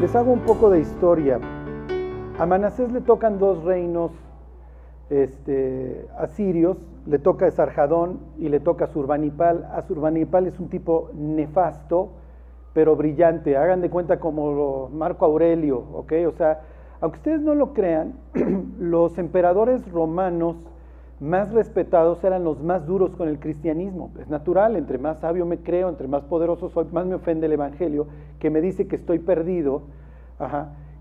Les hago un poco de historia. A Manasés le tocan dos reinos este, asirios, le toca Sarjadón y le toca Surbanipal. A Surbanipal es un tipo nefasto, pero brillante. Hagan de cuenta como Marco Aurelio, ¿ok? O sea, aunque ustedes no lo crean, los emperadores romanos más respetados eran los más duros con el cristianismo. Es natural, entre más sabio me creo, entre más poderoso soy, más me ofende el Evangelio, que me dice que estoy perdido,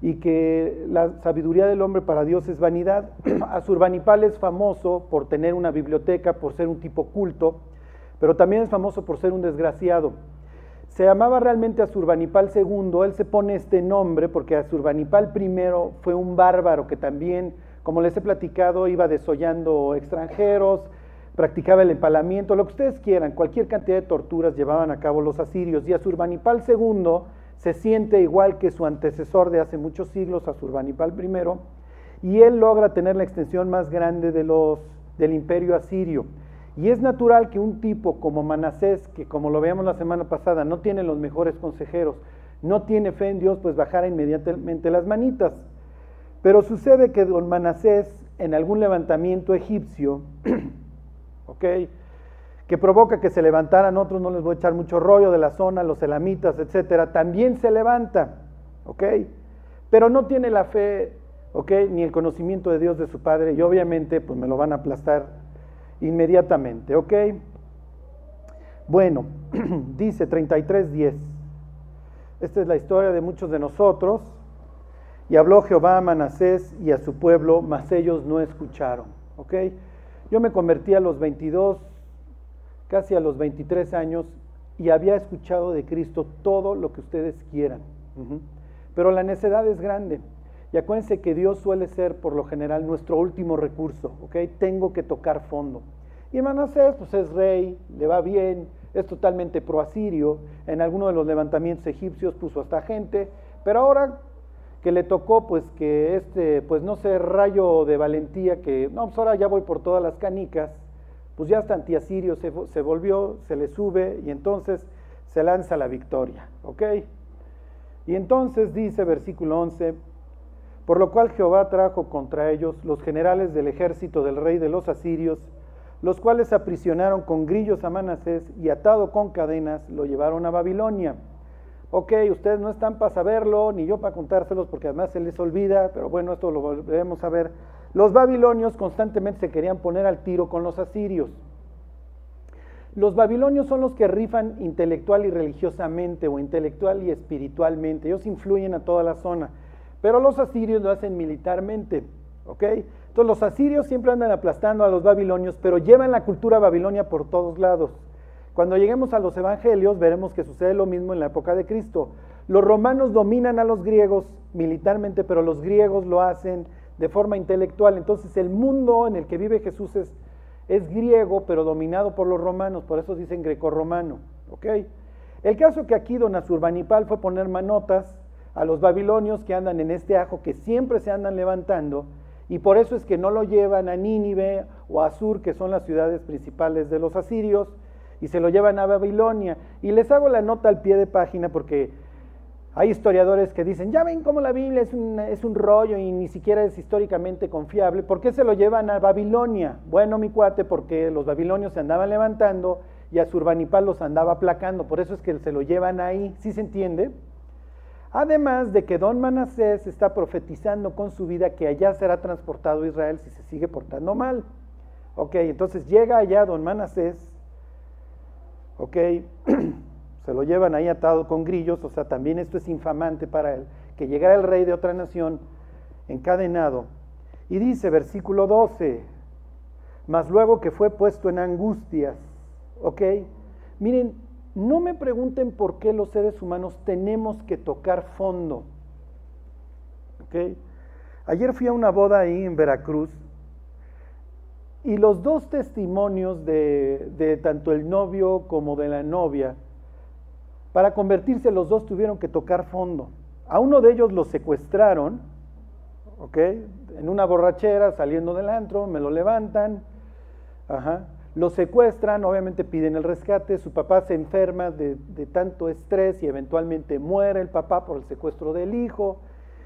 y que la sabiduría del hombre para Dios es vanidad. Azurbanipal es famoso por tener una biblioteca, por ser un tipo culto, pero también es famoso por ser un desgraciado. Se llamaba realmente Azurbanipal II, él se pone este nombre porque Azurbanipal I fue un bárbaro que también como les he platicado, iba desollando extranjeros, practicaba el empalamiento, lo que ustedes quieran, cualquier cantidad de torturas llevaban a cabo los asirios. Y Asurbanipal II se siente igual que su antecesor de hace muchos siglos, Asurbanipal I, y él logra tener la extensión más grande de los, del imperio asirio. Y es natural que un tipo como Manasés, que como lo veíamos la semana pasada, no tiene los mejores consejeros, no tiene fe en Dios, pues bajara inmediatamente las manitas. Pero sucede que don Manasés, en algún levantamiento egipcio, ¿ok? que provoca que se levantaran otros, no les voy a echar mucho rollo de la zona, los elamitas, etcétera, también se levanta, ¿ok? Pero no tiene la fe, ¿ok? Ni el conocimiento de Dios de su padre, y obviamente, pues me lo van a aplastar inmediatamente, ¿ok? Bueno, dice 33.10. Esta es la historia de muchos de nosotros. Y habló Jehová a Manasés y a su pueblo, mas ellos no escucharon. ¿Ok? Yo me convertí a los 22, casi a los 23 años, y había escuchado de Cristo todo lo que ustedes quieran. Pero la necedad es grande. Y acuérdense que Dios suele ser, por lo general, nuestro último recurso. ¿Ok? Tengo que tocar fondo. Y Manasés, pues es rey, le va bien, es totalmente proasirio. En alguno de los levantamientos egipcios puso hasta gente. Pero ahora que le tocó pues que este, pues no sé, rayo de valentía que, no, pues ahora ya voy por todas las canicas, pues ya hasta antiasirio se, se volvió, se le sube y entonces se lanza la victoria, ¿ok? Y entonces dice versículo 11, por lo cual Jehová trajo contra ellos los generales del ejército del rey de los asirios, los cuales aprisionaron con grillos a Manasés y atado con cadenas lo llevaron a Babilonia Ok, ustedes no están para saberlo, ni yo para contárselos, porque además se les olvida, pero bueno, esto lo volveremos a ver. Los babilonios constantemente se querían poner al tiro con los asirios. Los babilonios son los que rifan intelectual y religiosamente, o intelectual y espiritualmente. Ellos influyen a toda la zona. Pero los asirios lo hacen militarmente. ¿ok? Entonces los asirios siempre andan aplastando a los babilonios, pero llevan la cultura babilonia por todos lados. Cuando lleguemos a los evangelios veremos que sucede lo mismo en la época de Cristo. Los romanos dominan a los griegos militarmente, pero los griegos lo hacen de forma intelectual. Entonces el mundo en el que vive Jesús es, griego, pero dominado por los romanos, por eso dicen greco-romano. ¿okay? El caso que aquí don Azurbanipal fue poner manotas a los babilonios que andan en este ajo, que siempre se andan levantando, y por eso es que no lo llevan a Nínive o a Sur, que son las ciudades principales de los asirios, y se lo llevan a Babilonia. Y les hago la nota al pie de página porque hay historiadores que dicen, ya ven cómo la Biblia es un, es un rollo y ni siquiera es históricamente confiable. ¿Por qué se lo llevan a Babilonia? Bueno, mi cuate, porque los babilonios se andaban levantando y a Surbanipal los andaba aplacando. Por eso es que se lo llevan ahí. ¿Sí se entiende? Además de que don Manasés está profetizando con su vida que allá será transportado Israel si se sigue portando mal. Ok, entonces llega allá don Manasés ¿ok? Se lo llevan ahí atado con grillos, o sea, también esto es infamante para él, que llegara el rey de otra nación encadenado. Y dice, versículo 12, mas luego que fue puesto en angustias, ¿ok? Miren, no me pregunten por qué los seres humanos tenemos que tocar fondo, ¿ok? Ayer fui a una boda ahí en Veracruz y los dos testimonios de, tanto el novio como de la novia, para convertirse los dos tuvieron que tocar fondo. A uno de ellos lo secuestraron, ¿ok? En una borrachera, saliendo del antro, me lo levantan, ajá. lo secuestran, obviamente piden el rescate, su papá se enferma de, tanto estrés y eventualmente muere el papá por el secuestro del hijo.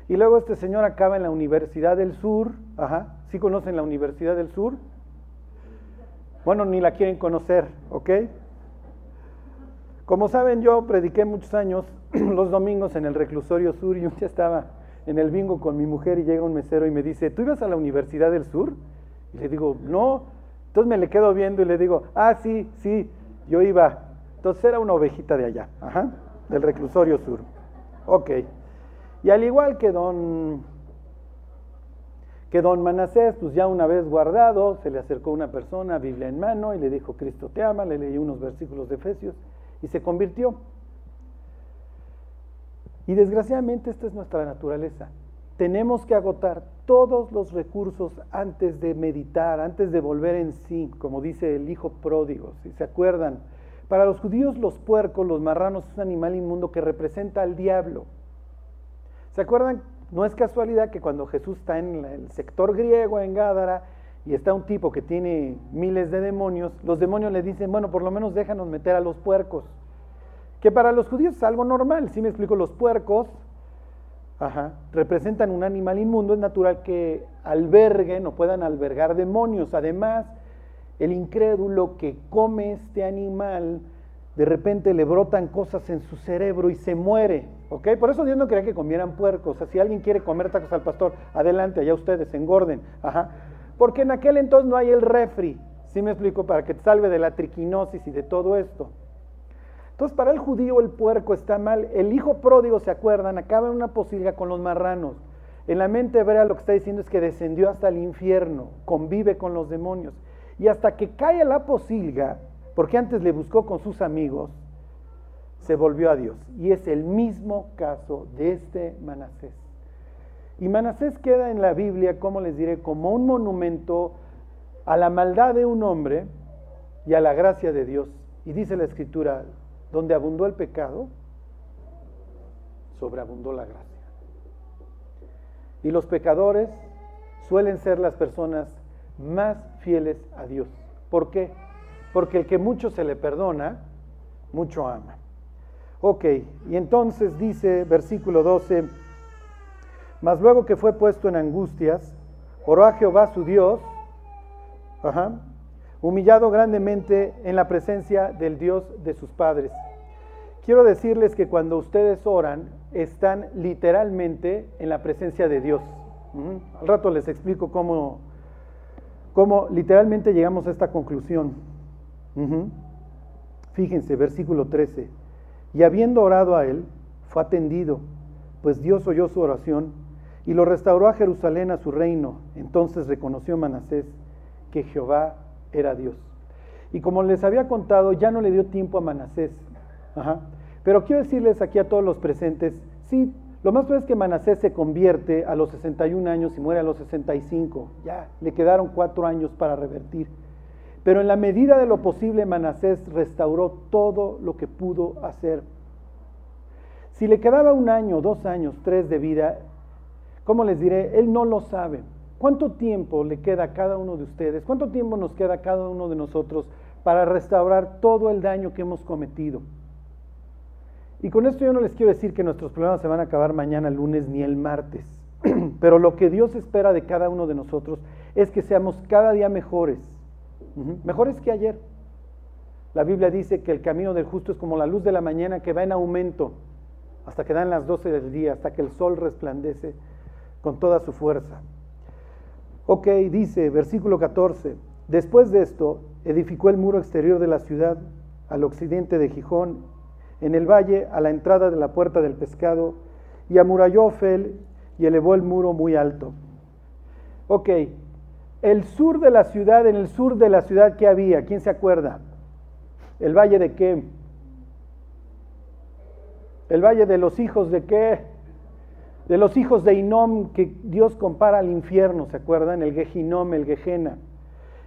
Y luego este señor acaba en la Universidad del Sur. Ajá, ¿sí conocen la Universidad del Sur? Bueno, ni la quieren conocer, ¿ok? Como saben, yo prediqué muchos años los domingos en el reclusorio sur y un día estaba en el bingo con mi mujer y llega un mesero y me dice, ¿tú ibas a la Universidad del Sur? Y le digo, no. Entonces me le quedo viendo y le digo, ah, sí, sí, yo iba. Entonces era una ovejita de allá, ajá, del reclusorio sur. Ok. Y al igual que don, que don Manasés, pues ya una vez guardado, se le acercó una persona, Biblia en mano, y le dijo, Cristo te ama, le leí unos versículos de Efesios y se convirtió. Y desgraciadamente esta es nuestra naturaleza. Tenemos que agotar todos los recursos antes de meditar, antes de volver en sí, como dice el hijo pródigo, si se acuerdan. Para los judíos los puercos, los marranos, es un animal inmundo que representa al diablo. ¿Se acuerdan? No es casualidad que cuando Jesús está en el sector griego, en Gádara, y está un tipo que tiene miles de demonios, los demonios le dicen, bueno, por lo menos déjanos meter a los puercos. Que para los judíos es algo normal, si me explico, los puercos representan un animal inmundo, es natural que alberguen o puedan albergar demonios. Además, el incrédulo que come este animal, de repente le brotan cosas en su cerebro y se muere. ¿Ok? Por eso Dios no quería que comieran puercos. O sea, si alguien quiere comer tacos al pastor, adelante, allá ustedes, engorden. Ajá. Porque en aquel entonces no hay el refri, ¿sí me explico? Para que te salve de la triquinosis y de todo esto. Entonces, para el judío el puerco está mal. El hijo pródigo, ¿se acuerdan? Acaba en una posilga con los marranos. En la mente hebrea lo que está diciendo es que descendió hasta el infierno, convive con los demonios. Y hasta que cae a la posilga, porque antes le buscó con sus amigos, se volvió a Dios. Y es el mismo caso de este Manasés. Y Manasés queda en la Biblia, como les diré, como un monumento a la maldad de un hombre y a la gracia de Dios. Y dice la escritura, donde abundó el pecado, sobreabundó la gracia. Y los pecadores suelen ser las personas más fieles a Dios. ¿Por qué? Porque el que mucho se le perdona, mucho ama. Ok, y entonces dice versículo 12, mas luego que fue puesto en angustias, oró a Jehová su Dios, humillado grandemente en la presencia del Dios de sus padres. Quiero decirles que cuando ustedes oran, están literalmente en la presencia de Dios. Al rato les explico cómo, cómo literalmente llegamos a esta conclusión. Fíjense, versículo 13. Y habiendo orado a él, fue atendido, pues Dios oyó su oración y lo restauró a Jerusalén a su reino. Entonces reconoció Manasés que Jehová era Dios. Y como les había contado, ya no le dio tiempo a Manasés. Pero quiero decirles aquí a todos los presentes, sí, lo más probable es que Manasés se convierte a los 61 años y muere a los 65. Ya, le quedaron cuatro años para revertir. Pero en la medida de lo posible, Manasés restauró todo lo que pudo hacer. Si le quedaba un año, dos años, tres de vida, ¿Cómo les diré? Él no lo sabe. ¿Cuánto tiempo le queda a cada uno de ustedes? ¿Cuánto tiempo nos queda a cada uno de nosotros para restaurar todo el daño que hemos cometido? Y con esto yo no les quiero decir que nuestros problemas se van a acabar mañana, lunes ni el martes. Pero lo que Dios espera de cada uno de nosotros es que seamos cada día mejores. Mejores que ayer. La Biblia dice que el camino del justo es como la luz de la mañana que va en aumento hasta que dan las 12 del día, hasta que el sol resplandece con toda su fuerza. Ok, dice versículo 14, después de esto edificó el muro exterior de la ciudad al occidente de Gijón, en el valle a la entrada de la puerta del pescado, y amuralló Ofel y elevó el muro muy alto. Ok, el sur de la ciudad, en el sur de la ciudad que había, ¿quién se acuerda? ¿El valle de qué? El valle de los hijos de qué? de los hijos de Inom que Dios compara al infierno, ¿se acuerdan? El Gehinom, el Gejena.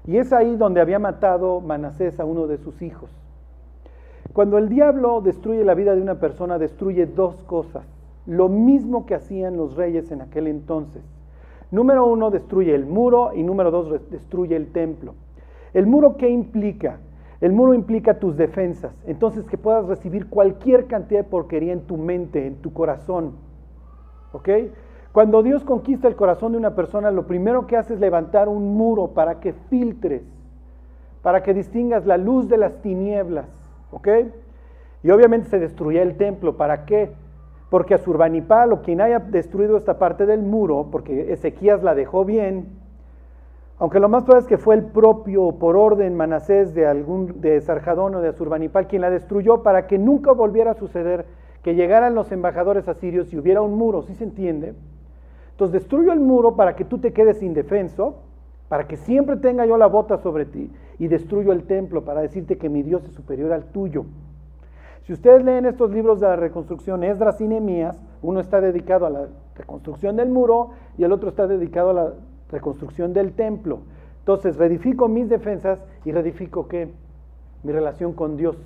Y es ahí donde había matado Manasés a uno de sus hijos. Cuando el diablo destruye la vida de una persona, destruye dos cosas. Lo mismo que hacían los reyes en aquel entonces. Número uno, destruye el muro y número dos, destruye el templo. ¿El muro qué implica? El muro implica tus defensas, entonces que puedas recibir cualquier cantidad de porquería en tu mente, en tu corazón. ¿Ok? Cuando Dios conquista el corazón de una persona, lo primero que hace es levantar un muro para que filtres, para que distingas la luz de las tinieblas. ¿Ok? Y obviamente se destruye el templo. ¿Para qué? Porque a Surbanipal o quien haya destruido esta parte del muro, porque Ezequías la dejó bien, aunque lo más probable es que fue el propio, por orden Manasés de, algún, de Sarjadón o de Azurbanipal, quien la destruyó para que nunca volviera a suceder que llegaran los embajadores asirios y hubiera un muro, ¿sí se entiende? Entonces destruyo el muro para que tú te quedes indefenso, para que siempre tenga yo la bota sobre ti, y destruyo el templo para decirte que mi Dios es superior al tuyo. Si ustedes leen estos libros de la reconstrucción, Esdras y Nehemías, uno está dedicado a la reconstrucción del muro y el otro está dedicado a la reconstrucción del templo. Entonces, reedifico mis defensas y reedifico qué? Mi relación con Dios.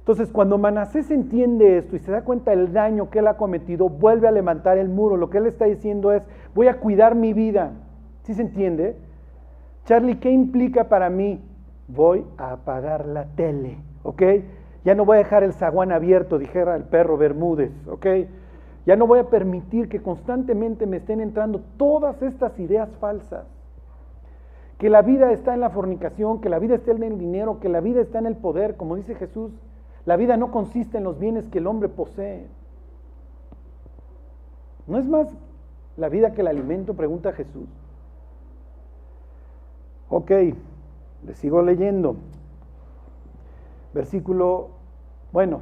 Entonces, cuando Manasés entiende esto y se da cuenta del daño que él ha cometido, vuelve a levantar el muro. Lo que él está diciendo es, voy a cuidar mi vida. ¿Sí se entiende? Charlie, ¿qué implica para mí? Voy a apagar la tele, ¿ok? Ya no voy a dejar el zaguán abierto, dijera el perro Bermúdez, ¿ok? Ya no voy a permitir que constantemente me estén entrando todas estas ideas falsas. Que la vida está en la fornicación, que la vida está en el dinero, que la vida está en el poder, como dice Jesús. La vida no consiste en los bienes que el hombre posee. ¿No es más la vida que el alimento? Pregunta Jesús. Ok, le sigo leyendo. Versículo, bueno,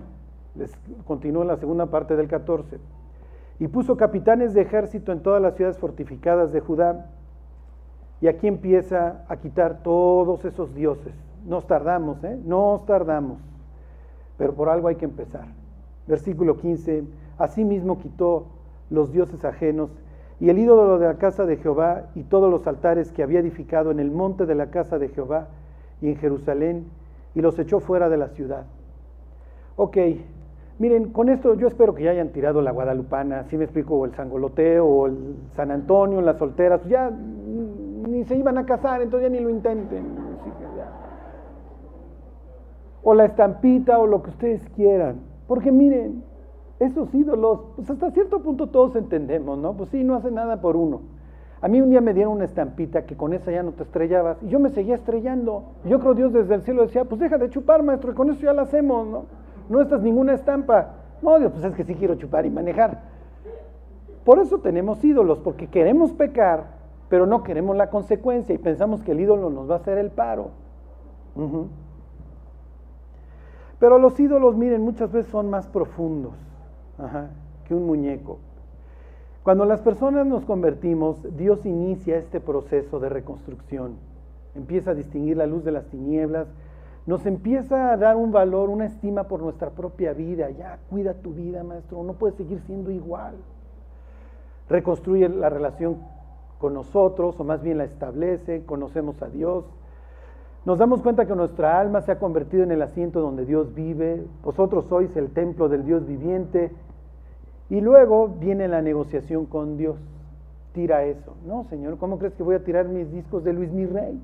les en la segunda parte del 14 y puso capitanes de ejército en todas las ciudades fortificadas de Judá. Y aquí empieza a quitar todos esos dioses. Nos tardamos, ¿eh? Nos tardamos. Pero por algo hay que empezar. Versículo 15. Asimismo quitó los dioses ajenos y el ídolo de la casa de Jehová y todos los altares que había edificado en el monte de la casa de Jehová y en Jerusalén y los echó fuera de la ciudad. Ok, Miren, con esto yo espero que ya hayan tirado la guadalupana, si me explico, o el sangoloteo, o el San Antonio, las solteras, ya ni se iban a casar, entonces ya ni lo intenten. O la estampita, o lo que ustedes quieran. Porque miren, esos ídolos, pues hasta cierto punto todos entendemos, ¿no? Pues sí, no hace nada por uno. A mí un día me dieron una estampita que con esa ya no te estrellabas, y yo me seguía estrellando. Yo creo Dios desde el cielo decía, pues deja de chupar, maestro, y con eso ya la hacemos, ¿no? no estás ninguna estampa. No, Dios, pues es que sí quiero chupar y manejar. Por eso tenemos ídolos, porque queremos pecar, pero no queremos la consecuencia y pensamos que el ídolo nos va a hacer el paro. Pero los ídolos, miren, muchas veces son más profundos que un muñeco. Cuando las personas nos convertimos, Dios inicia este proceso de reconstrucción. Empieza a distinguir la luz de las tinieblas, nos empieza a dar un valor, una estima por nuestra propia vida. Ya, cuida tu vida, maestro, no puedes seguir siendo igual. Reconstruye la relación con nosotros, o más bien la establece, conocemos a Dios. Nos damos cuenta que nuestra alma se ha convertido en el asiento donde Dios vive. Vosotros sois el templo del Dios viviente. Y luego viene la negociación con Dios. Tira eso. No, Señor, ¿cómo crees que voy a tirar mis discos de Luis Mi Rey?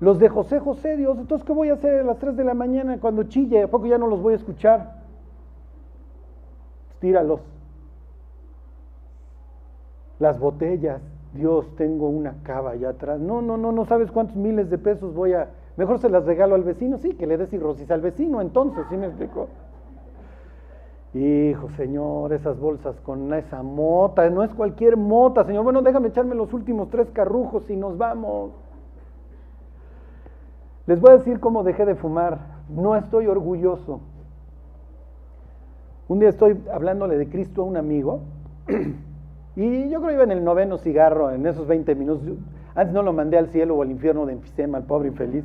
Los de José José, Dios, entonces ¿qué voy a hacer a las 3 de la mañana cuando chille? ¿A poco ya no los voy a escuchar? tíralos. Las botellas, Dios, tengo una cava allá atrás. No, no, no, no sabes cuántos miles de pesos voy a... Mejor se las regalo al vecino, sí, que le des cirrosis al vecino, entonces, ¿sí me explico? Hijo, Señor, esas bolsas con esa mota, no es cualquier mota, Señor. Bueno, déjame echarme los últimos tres carrujos y nos vamos. Les voy a decir cómo dejé de fumar. No estoy orgulloso. Un día estoy hablándole de Cristo a un amigo y yo creo que iba en el noveno cigarro en esos 20 minutos. Antes no lo mandé al cielo o al infierno de enfisema, al pobre infeliz.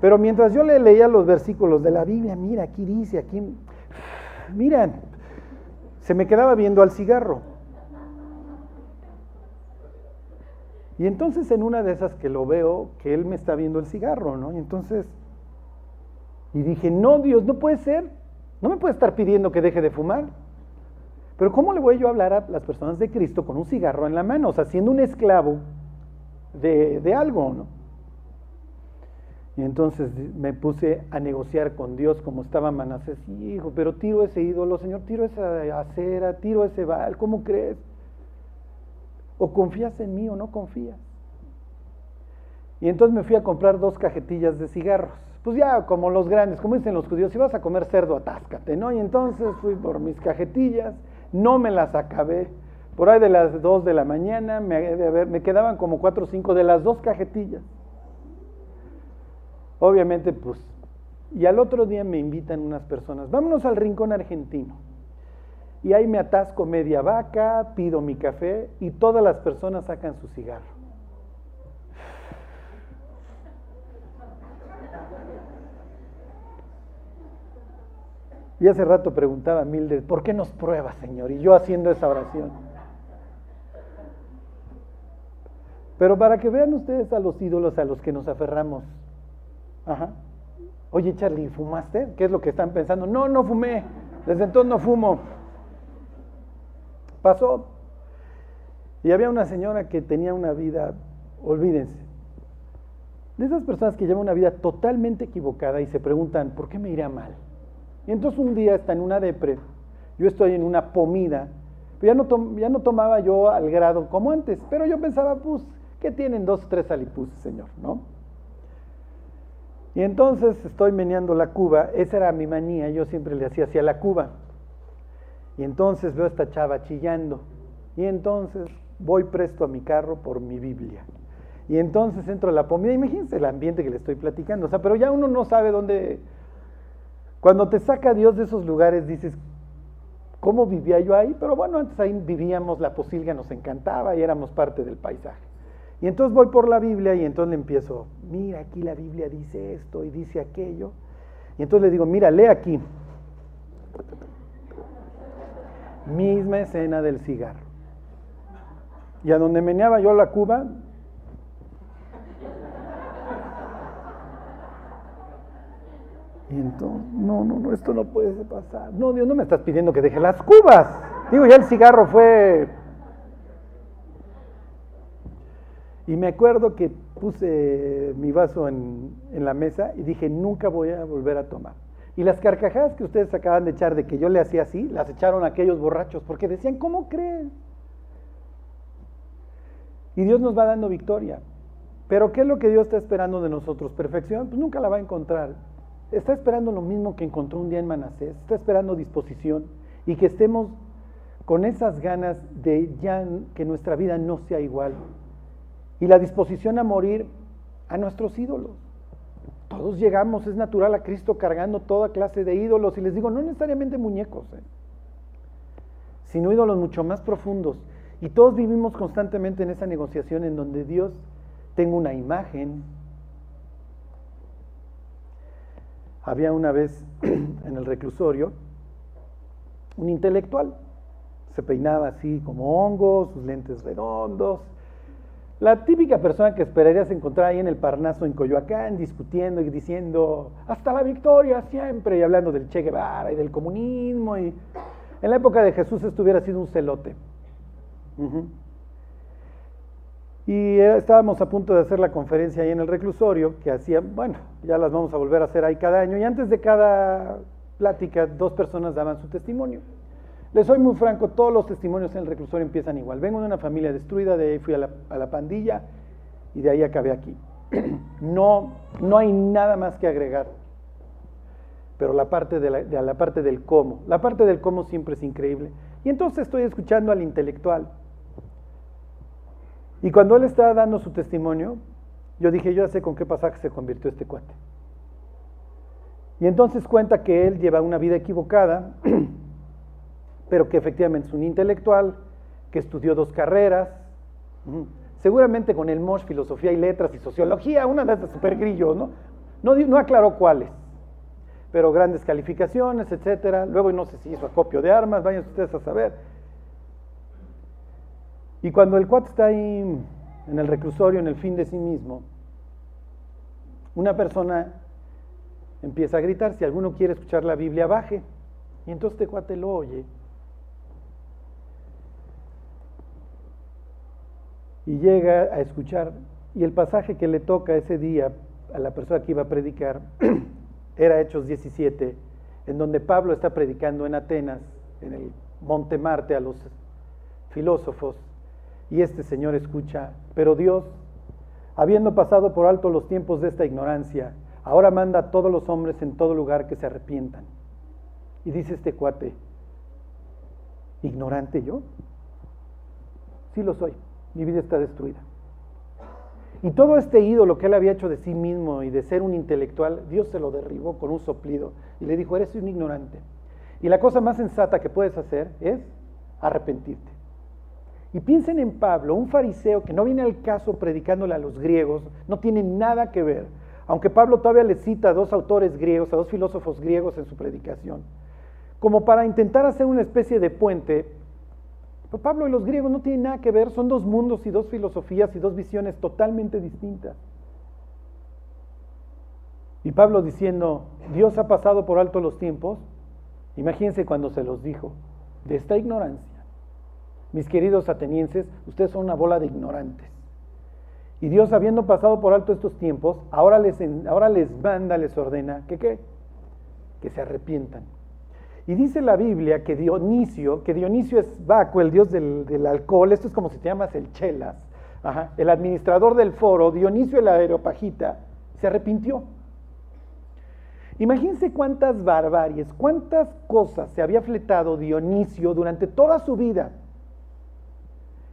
Pero mientras yo le leía los versículos de la Biblia, mira, aquí dice, aquí, mira, se me quedaba viendo al cigarro. Y entonces en una de esas que lo veo, que él me está viendo el cigarro, ¿no? Y entonces, y dije, no, Dios, no puede ser, no me puede estar pidiendo que deje de fumar. Pero ¿cómo le voy yo a hablar a las personas de Cristo con un cigarro en la mano? O sea, siendo un esclavo de, de algo, ¿no? Y entonces me puse a negociar con Dios como estaba Manasés. Hijo, pero tiro ese ídolo, Señor, tiro esa acera, tiro ese val, ¿cómo crees? O confías en mí o no confías. Y entonces me fui a comprar dos cajetillas de cigarros. Pues ya como los grandes, como dicen los judíos, si vas a comer cerdo, atáscate, ¿no? Y entonces fui por mis cajetillas, no me las acabé. Por ahí de las dos de la mañana me, me quedaban como cuatro o cinco de las dos cajetillas. Obviamente, pues, y al otro día me invitan unas personas, vámonos al rincón argentino. Y ahí me atasco media vaca, pido mi café y todas las personas sacan su cigarro. Y hace rato preguntaba a Mildred, ¿por qué nos prueba, Señor? Y yo haciendo esa oración. Pero para que vean ustedes a los ídolos a los que nos aferramos, Ajá. Oye, Charlie, ¿fumaste? ¿Qué es lo que están pensando? No, no fumé. Desde entonces no fumo. Pasó. Y había una señora que tenía una vida, olvídense, de esas personas que llevan una vida totalmente equivocada y se preguntan, ¿por qué me irá mal? Y entonces un día está en una depre, yo estoy en una pomida, ya no, ya no tomaba yo al grado como antes, pero yo pensaba, pues, ¿qué tienen dos tres alipus, señor? ¿No? Y entonces estoy meneando la cuba, esa era mi manía, yo siempre le hacía hacia la cuba. Y entonces veo a esta chava chillando. Y entonces voy presto a mi carro por mi Biblia. Y entonces entro a la comida, imagínense el ambiente que le estoy platicando, o sea, pero ya uno no sabe dónde... Cuando te saca Dios de esos lugares dices, ¿cómo vivía yo ahí? Pero bueno, antes ahí vivíamos, la posilga nos encantaba y éramos parte del paisaje. Y entonces voy por la Biblia y entonces le empiezo, mira, aquí la Biblia dice esto y dice aquello. Y entonces le digo, mira, lee aquí. Misma escena del cigarro. Y a donde meneaba yo la cuba, Y entonces, no, no, no, esto no puede pasar. No, Dios, no me estás pidiendo que deje las cubas. Digo, ya el cigarro fue Y me acuerdo que puse mi vaso en, la mesa y dije, nunca voy a volver a tomar. Y las carcajadas que ustedes acaban de echar de que yo le hacía así, las echaron aquellos borrachos, porque decían, ¿cómo creen? Y Dios nos va dando victoria. Pero ¿qué es lo que Dios está esperando de nosotros? ¿Perfección? Pues nunca la va a encontrar. Está esperando lo mismo que encontró un día en Manasés. Está esperando disposición y que estemos con esas ganas de ya que nuestra vida no sea igual, y la disposición a morir a nuestros ídolos. Todos llegamos, es natural, a Cristo cargando toda clase de ídolos. Y les digo, no necesariamente muñecos, ¿eh? sino ídolos mucho más profundos. Y todos vivimos constantemente en esa negociación en donde Dios tenga una imagen. Había una vez en el reclusorio un intelectual. Se peinaba así como hongo, sus lentes redondos, la típica persona que esperarías encontrar ahí en el Parnaso en Coyoacán, discutiendo y diciendo, hasta la victoria siempre, y hablando del Che Guevara y del comunismo. Y en la época de Jesús esto hubiera sido un celote. Y estábamos a punto de hacer la conferencia ahí en el reclusorio, que hacía, bueno, ya las vamos a volver a hacer ahí cada año, y antes de cada plática, dos personas daban su testimonio. Les soy muy franco, todos los testimonios en el reclusorio empiezan igual. Vengo de una familia destruida, de ahí fui a la, pandilla y de ahí acabé aquí. No, no hay nada más que agregar. Pero la parte, de la, la parte del cómo, la parte del cómo siempre es increíble. Y entonces estoy escuchando al intelectual. Y cuando él estaba dando su testimonio, yo dije, yo ya sé con qué pasaje se convirtió este cuate. Y entonces cuenta que él lleva una vida equivocada, pero que efectivamente es un intelectual, que estudió dos carreras, seguramente con el MOSH, Filosofía y Letras y Sociología, una de esas super grillos, ¿no? ¿no? Aclaró cuáles, pero grandes calificaciones, etcétera. Luego no sé si hizo acopio de armas, vayan ustedes a saber. Y cuando el cuate está ahí en el reclusorio, en el fin de sí mismo, una persona empieza a gritar, si alguno quiere escuchar la Biblia, baje. Y entonces este cuate lo oye y llega a escuchar. Y el pasaje que le toca ese día a la persona que iba a predicar era Hechos 17, en donde Pablo está predicando en Atenas, en el Monte Marte, a los filósofos, y este señor escucha, pero Dios, habiendo pasado por alto los tiempos de esta ignorancia, ahora manda a todos los hombres en todo lugar que se arrepientan. Y dice este cuate, ¿ignorante yo? Sí lo soy, mi vida está destruida. Y todo este ídolo que él había hecho de sí mismo y de ser un intelectual, Dios se lo derribó con un soplido y le dijo, eres un ignorante. Y la cosa más sensata que puedes hacer es arrepentirte. Y piensen en Pablo, un fariseo que no viene al caso predicándole a los griegos, no tiene nada que ver, aunque Pablo todavía le cita a dos autores griegos, a dos filósofos griegos en su predicación, como para intentar hacer una especie de puente. Pero Pablo y los griegos no tienen nada que ver, son dos mundos y dos filosofías y dos visiones totalmente distintas. Y Pablo diciendo, Dios ha pasado por alto los tiempos, imagínense cuando se los dijo, de esta ignorancia mis queridos atenienses, ustedes son una bola de ignorantes. Y Dios, habiendo pasado por alto estos tiempos, ahora les, ahora les manda, les ordena que qué? Que se arrepientan. Y dice la Biblia que Dionisio, que Dionisio es Baco, el dios del, alcohol, esto es como si te llamas el Chelas, el administrador del foro, Dionisio el aeropagita, se arrepintió. Imagínense cuántas barbaries, cuántas cosas se había fletado Dionisio durante toda su vida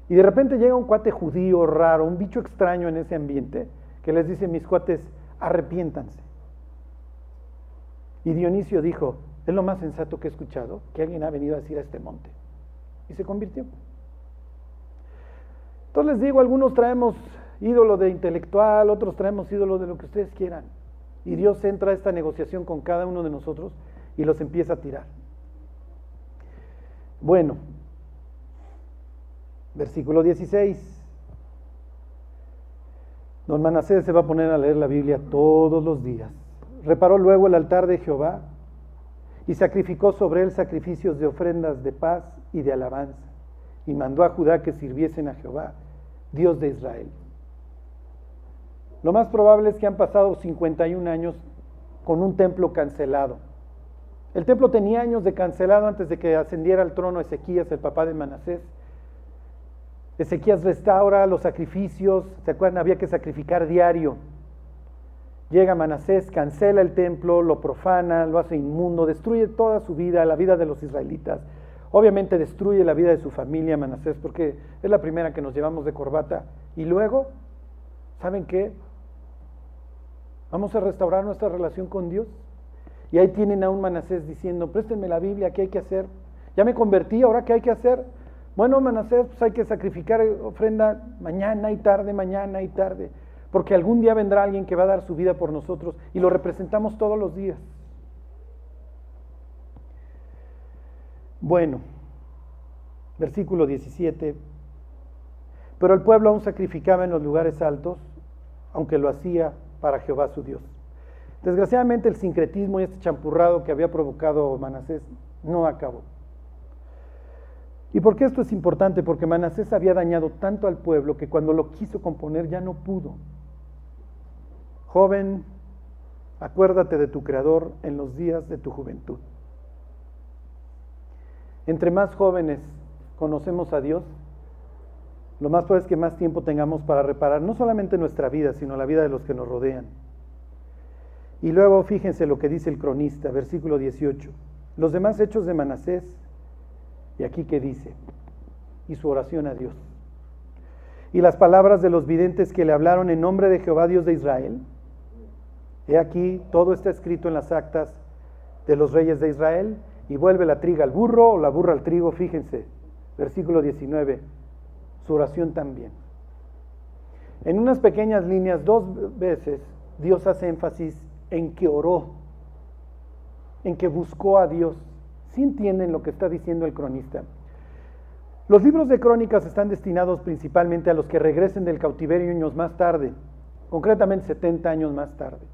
y de repente llega un cuate judío raro, un bicho extraño en ese ambiente, que les dice, mis cuates, arrepiéntanse. Y Dionisio dijo, es lo más sensato que he escuchado, que alguien ha venido a decir a este monte. Y se convirtió. Entonces les digo, algunos traemos ídolo de intelectual, otros traemos ídolo de lo que ustedes quieran. Y Dios entra a esta negociación con cada uno de nosotros y los empieza a tirar. Bueno, Versículo 16. Don Manasés se va a poner a leer la Biblia todos los días. Reparó luego el altar de Jehová y sacrificó sobre él sacrificios de ofrendas de paz y de alabanza. Y mandó a Judá que sirviesen a Jehová, Dios de Israel. Lo más probable es que han pasado 51 años con un templo cancelado. El templo tenía años de cancelado antes de que ascendiera al trono Ezequías, el papá de Manasés Ezequías restaura los sacrificios, ¿se acuerdan? Había que sacrificar diario. Llega Manasés, cancela el templo, lo profana, lo hace inmundo, destruye toda su vida, la vida de los israelitas. Obviamente destruye la vida de su familia Manasés porque es la primera que nos llevamos de corbata. Y luego, ¿saben qué? Vamos a restaurar nuestra relación con Dios. Y ahí tienen a un Manasés diciendo, préstenme la Biblia, ¿qué hay que hacer? Ya me convertí, ahora ¿qué hay que hacer? Bueno, Manasés, pues hay que sacrificar ofrenda mañana y tarde, mañana y tarde, porque algún día vendrá alguien que va a dar su vida por nosotros y lo representamos todos los días. Bueno, versículo 17. Pero el pueblo aún sacrificaba en los lugares altos, aunque lo hacía para Jehová su Dios. Desgraciadamente el sincretismo y este champurrado que había provocado Manasés no acabó. ¿Y por qué esto es importante? Porque Manasés había dañado tanto al pueblo que cuando lo quiso componer ya no pudo. Joven, acuérdate de tu Creador en los días de tu juventud. Entre más jóvenes conocemos a Dios, lo más probable es que más tiempo tengamos para reparar no solamente nuestra vida, sino la vida de los que nos rodean. Y luego fíjense lo que dice el cronista, versículo 18. Los demás hechos de Manasés y aquí que dice, y su oración a Dios. Y las palabras de los videntes que le hablaron en nombre de Jehová Dios de Israel. He aquí, todo está escrito en las actas de los reyes de Israel. Y vuelve la triga al burro o la burra al trigo, fíjense, versículo 19, su oración también. En unas pequeñas líneas, dos veces, Dios hace énfasis en que oró, en que buscó a Dios. ¿Sí entienden lo que está diciendo el cronista? Los libros de crónicas están destinados principalmente a los que regresen del cautiverio años más tarde, concretamente 70 años más tarde.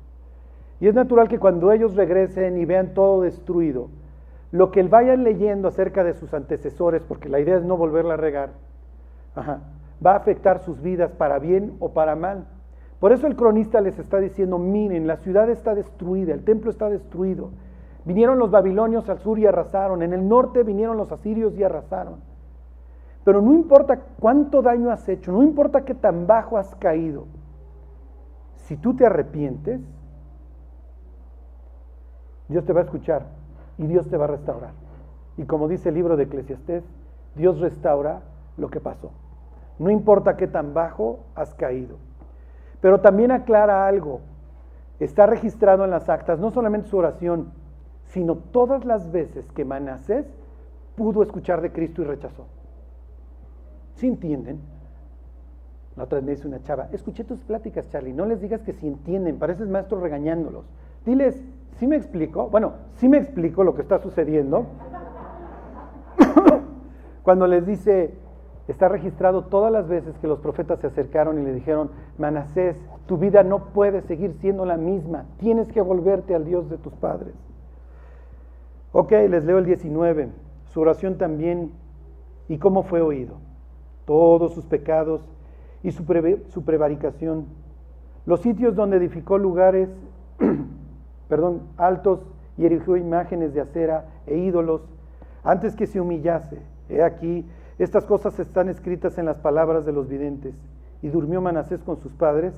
Y es natural que cuando ellos regresen y vean todo destruido, lo que vayan leyendo acerca de sus antecesores, porque la idea es no volverla a regar, va a afectar sus vidas para bien o para mal. Por eso el cronista les está diciendo, miren, la ciudad está destruida, el templo está destruido. Vinieron los babilonios al sur y arrasaron, en el norte vinieron los asirios y arrasaron. Pero no importa cuánto daño has hecho, no importa qué tan bajo has caído, si tú te arrepientes, Dios te va a escuchar y Dios te va a restaurar. Y como dice el libro de Eclesiastés, Dios restaura lo que pasó. No importa qué tan bajo has caído. Pero también aclara algo. Está registrado en las actas no solamente su oración, sino todas las veces que Manasés pudo escuchar de Cristo y rechazó. ¿Sí entienden? La otra vez me dice una chava, escuché tus pláticas, Charlie, no les digas que si entienden, pareces maestro regañándolos. Diles, ¿sí me explico? Bueno, sí me explico lo que está sucediendo. Cuando les dice, está registrado todas las veces que los profetas se acercaron y le dijeron, Manasés, tu vida no puede seguir siendo la misma, tienes que volverte al Dios de tus padres. Ok, les leo el 19, su oración también y cómo fue oído. Todos sus pecados y su, prevaricación. Los sitios donde edificó lugares, perdón, altos y erigió imágenes de acera e ídolos, antes que se humillase. He aquí, estas cosas están escritas en las palabras de los videntes. Y durmió Manasés con sus padres,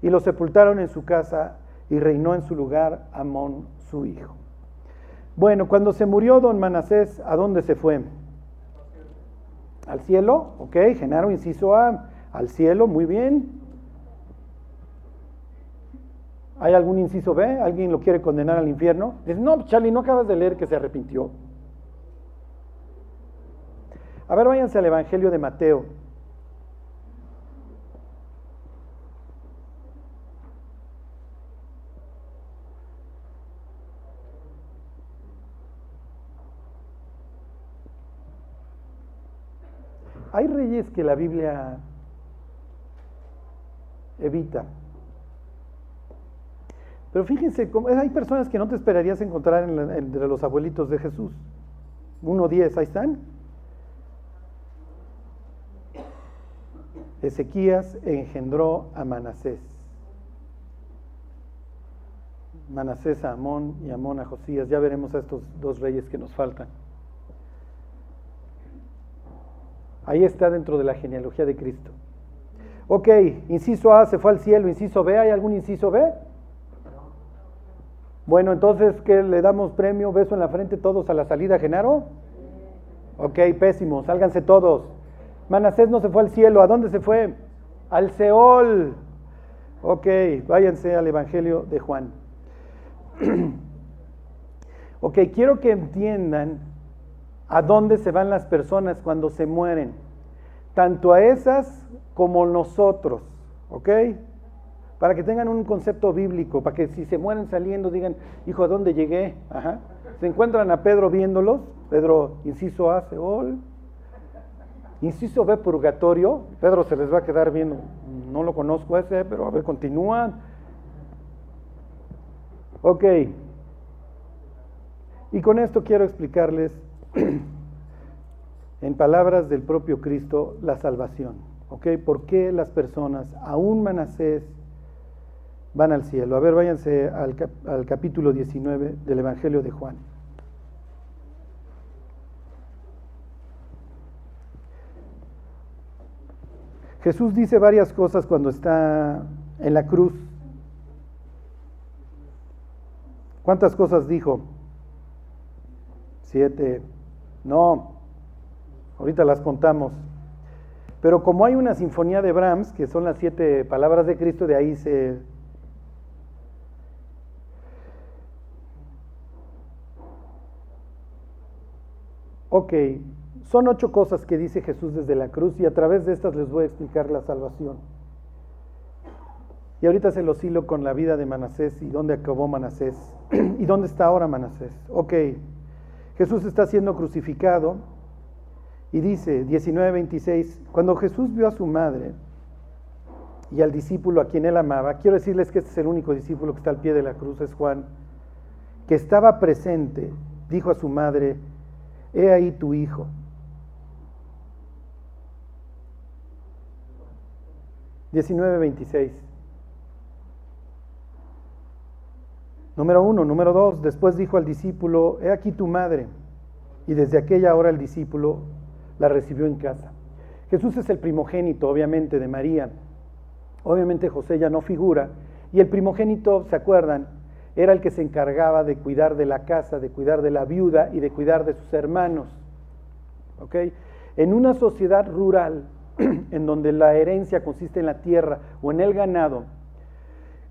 y lo sepultaron en su casa, y reinó en su lugar Amón, su hijo. Bueno, cuando se murió don Manasés, ¿a dónde se fue? Al cielo, ok, Genaro, inciso A, al cielo, muy bien. ¿Hay algún inciso B? ¿Alguien lo quiere condenar al infierno? Dice, no, Charlie, no acabas de leer que se arrepintió. A ver, váyanse al Evangelio de Mateo. Hay reyes que la Biblia evita. Pero fíjense, hay personas que no te esperarías encontrar entre los abuelitos de Jesús. Uno diez, ahí están. Ezequías engendró a Manasés. Manasés a Amón y Amón a Josías. Ya veremos a estos dos reyes que nos faltan. Ahí está dentro de la genealogía de Cristo. Ok, inciso A se fue al cielo, inciso B, ¿hay algún inciso B? Bueno, entonces, ¿qué le damos premio, beso en la frente todos a la salida, Genaro? Ok, pésimo, sálganse todos. Manasés no se fue al cielo, ¿a dónde se fue? Al Seol. Ok, váyanse al Evangelio de Juan. ok, quiero que entiendan a dónde se van las personas cuando se mueren, tanto a esas como nosotros, ¿ok? Para que tengan un concepto bíblico, para que si se mueren saliendo digan, hijo, ¿a dónde llegué? Se encuentran a Pedro viéndolos, Pedro, inciso A, Seol, inciso B, purgatorio, Pedro se les va a quedar viendo, no lo conozco ese, pero a ver, continúan. Ok. Y con esto quiero explicarles en palabras del propio Cristo, la salvación. ¿Ok? ¿Por qué las personas, aún Manasés, van al cielo? A ver, váyanse al, capítulo 19 del Evangelio de Juan. Jesús dice varias cosas cuando está en la cruz. ¿Cuántas cosas dijo? Siete. No, ahorita las contamos. Pero como hay una sinfonía de Brahms, que son las siete palabras de Cristo, de ahí se... Ok, son ocho cosas que dice Jesús desde la cruz y a través de estas les voy a explicar la salvación. Y ahorita se los hilo con la vida de Manasés y dónde acabó Manasés y dónde está ahora Manasés. Ok, Jesús está siendo crucificado y dice 19:26, cuando Jesús vio a su madre y al discípulo a quien él amaba, quiero decirles que este es el único discípulo que está al pie de la cruz, es Juan, que estaba presente, dijo a su madre, he ahí tu hijo. Diecinueve veintiséis. Número uno, número dos, después dijo al discípulo, he aquí tu madre. Y desde aquella hora el discípulo la recibió en casa. Jesús es el primogénito, obviamente, de María. Obviamente José ya no figura. Y el primogénito, ¿se acuerdan? Era el que se encargaba de cuidar de la casa, de cuidar de la viuda y de cuidar de sus hermanos. ¿Ok? En una sociedad rural, en donde la herencia consiste en la tierra o en el ganado,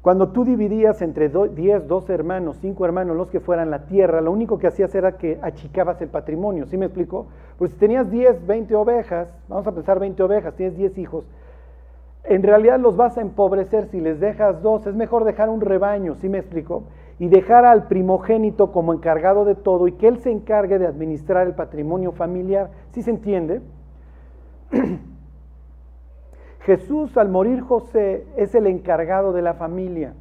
cuando tú dividías entre 10, 12 hermanos, 5 hermanos, los que fueran la tierra, lo único que hacías era que achicabas el patrimonio, ¿sí me explico? Pues si tenías 10, 20 ovejas, vamos a pensar 20 ovejas, tienes 10 hijos, en realidad los vas a empobrecer si les dejas dos, es mejor dejar un rebaño, ¿sí me explico? Y dejar al primogénito como encargado de todo y que él se encargue de administrar el patrimonio familiar, ¿sí se entiende? Jesús al morir José es el encargado de la familia.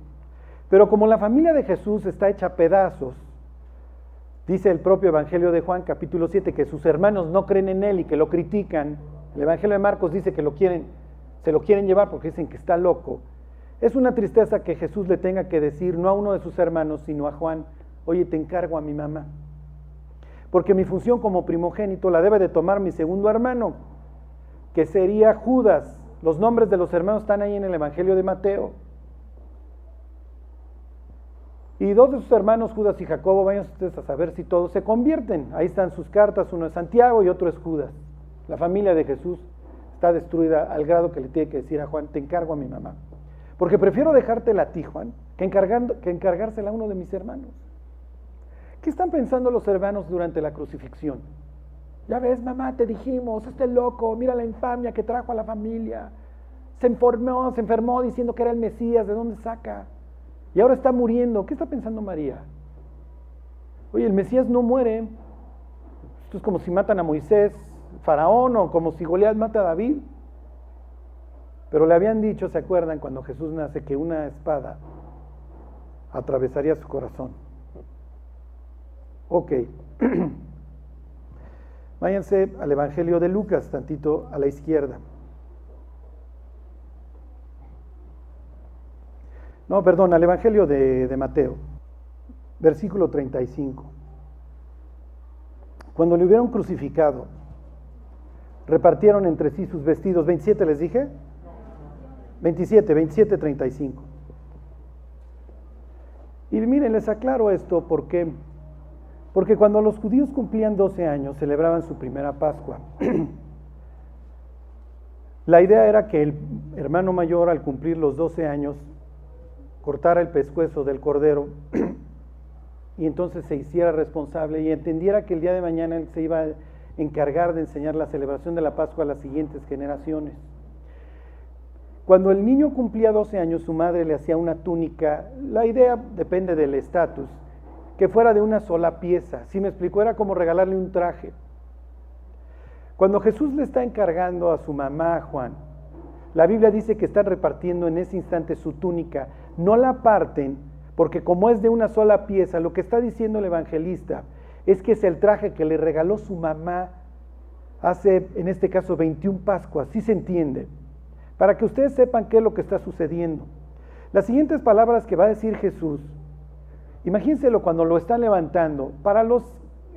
Pero como la familia de Jesús está hecha a pedazos, dice el propio Evangelio de Juan capítulo 7 que sus hermanos no creen en él y que lo critican. El Evangelio de Marcos dice que lo quieren, se lo quieren llevar porque dicen que está loco. Es una tristeza que Jesús le tenga que decir no a uno de sus hermanos, sino a Juan, oye, te encargo a mi mamá. Porque mi función como primogénito la debe de tomar mi segundo hermano, que sería Judas, los nombres de los hermanos están ahí en el Evangelio de Mateo. Y dos de sus hermanos, Judas y Jacobo, vayan ustedes a saber si todos se convierten. Ahí están sus cartas, uno es Santiago y otro es Judas. La familia de Jesús está destruida al grado que le tiene que decir a Juan, te encargo a mi mamá. Porque prefiero dejártela a ti, Juan, que, encargando, que encargársela a uno de mis hermanos. ¿Qué están pensando los hermanos durante la crucifixión? Ya ves, mamá, te dijimos, este loco, mira la infamia que trajo a la familia. Se enfermó, se enfermó diciendo que era el Mesías, ¿de dónde saca? Y ahora está muriendo. ¿Qué está pensando María? Oye, el Mesías no muere. Esto es como si matan a Moisés, Faraón, o como si Goliat mata a David. Pero le habían dicho, ¿se acuerdan cuando Jesús nace, que una espada atravesaría su corazón? Ok. Váyanse al Evangelio de Lucas, tantito a la izquierda. No, perdón, al Evangelio de, de Mateo, versículo 35. Cuando le hubieron crucificado, repartieron entre sí sus vestidos. ¿27 les dije? 27, 27, 35. Y miren, les aclaro esto porque porque cuando los judíos cumplían 12 años, celebraban su primera Pascua. La idea era que el hermano mayor, al cumplir los 12 años, cortara el pescuezo del cordero y entonces se hiciera responsable y entendiera que el día de mañana él se iba encargar de enseñar la celebración de la Pascua a las siguientes generaciones. Cuando el niño cumplía 12 años, su madre le hacía una túnica. La idea depende del estatus que fuera de una sola pieza. Si me explicó, era como regalarle un traje. Cuando Jesús le está encargando a su mamá, Juan, la Biblia dice que están repartiendo en ese instante su túnica. No la parten, porque como es de una sola pieza, lo que está diciendo el evangelista es que es el traje que le regaló su mamá hace, en este caso, 21 Pascuas. ¿Sí se entiende? Para que ustedes sepan qué es lo que está sucediendo. Las siguientes palabras que va a decir Jesús Imagínselo cuando lo están levantando. Para los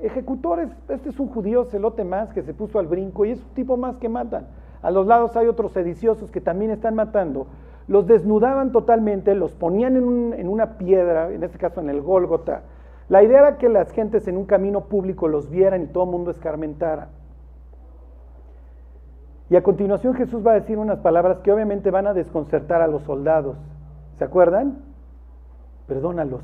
ejecutores, este es un judío celote más que se puso al brinco y es un tipo más que matan. A los lados hay otros sediciosos que también están matando. Los desnudaban totalmente, los ponían en, en una piedra, en este caso en el Gólgota. La idea era que las gentes en un camino público los vieran y todo el mundo escarmentara. Y a continuación Jesús va a decir unas palabras que obviamente van a desconcertar a los soldados. ¿Se acuerdan? Perdónalos